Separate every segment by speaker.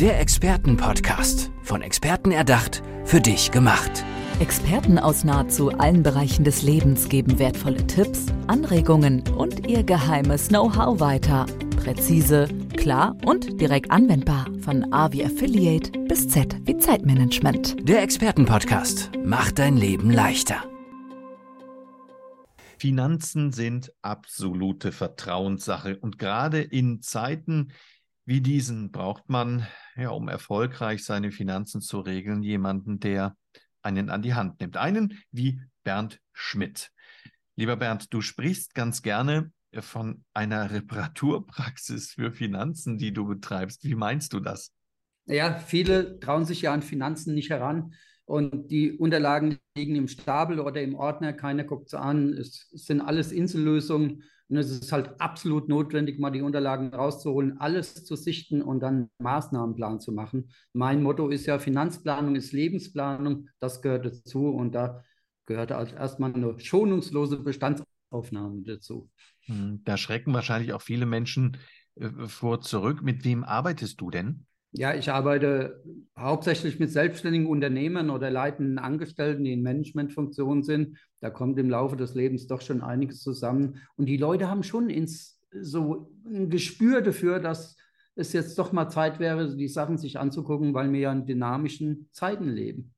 Speaker 1: Der Expertenpodcast. Von Experten erdacht, für dich gemacht.
Speaker 2: Experten aus nahezu allen Bereichen des Lebens geben wertvolle Tipps, Anregungen und ihr geheimes Know-how weiter. Präzise, klar und direkt anwendbar. Von A wie Affiliate bis Z wie Zeitmanagement.
Speaker 1: Der Expertenpodcast macht dein Leben leichter.
Speaker 3: Finanzen sind absolute Vertrauenssache und gerade in Zeiten wie diesen braucht man, ja, um erfolgreich seine Finanzen zu regeln, jemanden, der einen an die Hand nimmt. Einen wie Bernd Schmidt. Lieber Bernd, du sprichst ganz gerne von einer Reparaturpraxis für Finanzen, die du betreibst. Wie meinst du das?
Speaker 4: Ja, viele trauen sich ja an Finanzen nicht heran und die Unterlagen liegen im Stapel oder im Ordner, keiner guckt sie an. Es sind alles Insellösungen und es ist halt absolut notwendig, mal die Unterlagen rauszuholen, alles zu sichten und dann einen Maßnahmenplan zu machen. Mein Motto ist ja, Finanzplanung ist Lebensplanung, das gehört dazu und da gehört als erstmal eine schonungslose Bestandsaufnahme dazu.
Speaker 3: Hm, da schrecken wahrscheinlich auch viele Menschen äh, vor zurück. Mit wem arbeitest du denn?
Speaker 4: Ja, ich arbeite hauptsächlich mit selbstständigen Unternehmern oder leitenden Angestellten, die in Managementfunktionen sind. Da kommt im Laufe des Lebens doch schon einiges zusammen. Und die Leute haben schon ins, so ein Gespür dafür, dass es jetzt doch mal Zeit wäre, die Sachen sich anzugucken, weil wir ja in dynamischen Zeiten leben.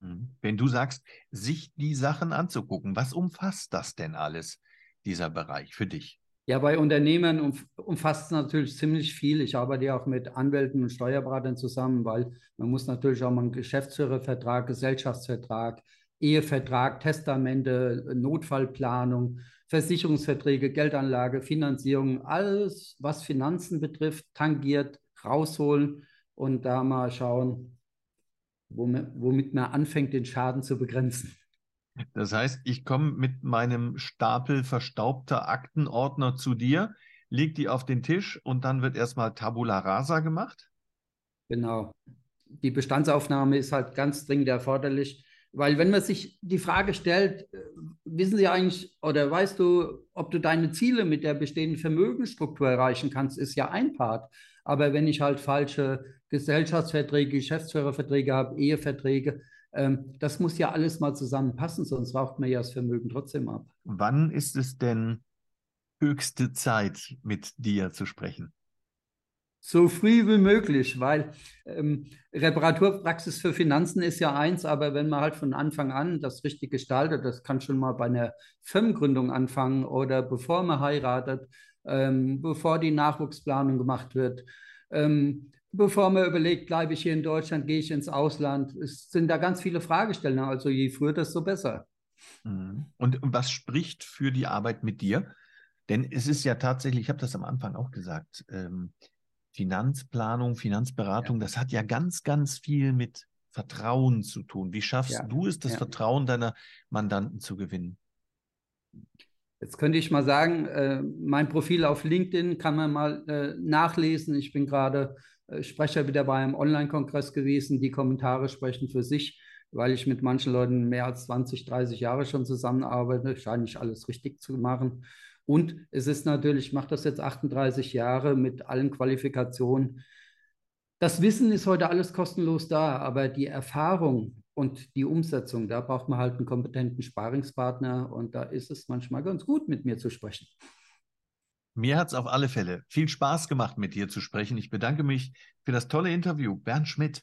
Speaker 3: Hm. Wenn du sagst, sich die Sachen anzugucken, was umfasst das denn alles, dieser Bereich für dich?
Speaker 4: Ja, bei Unternehmen umfasst es natürlich ziemlich viel. Ich arbeite ja auch mit Anwälten und Steuerberatern zusammen, weil man muss natürlich auch mal einen Geschäftsführervertrag, Gesellschaftsvertrag, Ehevertrag, Testamente, Notfallplanung, Versicherungsverträge, Geldanlage, Finanzierung, alles, was Finanzen betrifft, tangiert, rausholen und da mal schauen, womit man anfängt, den Schaden zu begrenzen.
Speaker 3: Das heißt, ich komme mit meinem Stapel verstaubter Aktenordner zu dir, leg die auf den Tisch und dann wird erstmal Tabula Rasa gemacht?
Speaker 4: Genau. Die Bestandsaufnahme ist halt ganz dringend erforderlich, weil wenn man sich die Frage stellt, äh, wissen Sie eigentlich oder weißt du, ob du deine Ziele mit der bestehenden Vermögensstruktur erreichen kannst, ist ja ein Part. Aber wenn ich halt falsche Gesellschaftsverträge, Geschäftsführerverträge habe, Eheverträge, das muss ja alles mal zusammenpassen, sonst raucht man ja das Vermögen trotzdem ab.
Speaker 3: Wann ist es denn höchste Zeit, mit dir zu sprechen?
Speaker 4: So früh wie möglich, weil ähm, Reparaturpraxis für Finanzen ist ja eins, aber wenn man halt von Anfang an das richtig gestaltet, das kann schon mal bei einer Firmengründung anfangen oder bevor man heiratet, ähm, bevor die Nachwuchsplanung gemacht wird. Ähm, bevor man überlegt, bleibe ich hier in Deutschland, gehe ich ins Ausland. Es sind da ganz viele Fragestellungen. Also je früher, desto besser.
Speaker 3: Mhm. Und was spricht für die Arbeit mit dir? Denn es ist ja tatsächlich, ich habe das am Anfang auch gesagt, ähm, Finanzplanung, Finanzberatung, ja. das hat ja ganz, ganz viel mit Vertrauen zu tun. Wie schaffst ja. du es, das ja. Vertrauen deiner Mandanten zu gewinnen?
Speaker 4: Jetzt könnte ich mal sagen, äh, mein Profil auf LinkedIn kann man mal äh, nachlesen. Ich bin gerade Sprecher wieder bei einem Online-Kongress gewesen. Die Kommentare sprechen für sich, weil ich mit manchen Leuten mehr als 20, 30 Jahre schon zusammenarbeite. Scheine ich alles richtig zu machen. Und es ist natürlich, ich mache das jetzt 38 Jahre mit allen Qualifikationen. Das Wissen ist heute alles kostenlos da, aber die Erfahrung und die Umsetzung, da braucht man halt einen kompetenten Sparingspartner und da ist es manchmal ganz gut, mit mir zu sprechen.
Speaker 3: Mir hat es auf alle Fälle viel Spaß gemacht, mit dir zu sprechen. Ich bedanke mich für das tolle Interview. Bernd Schmidt.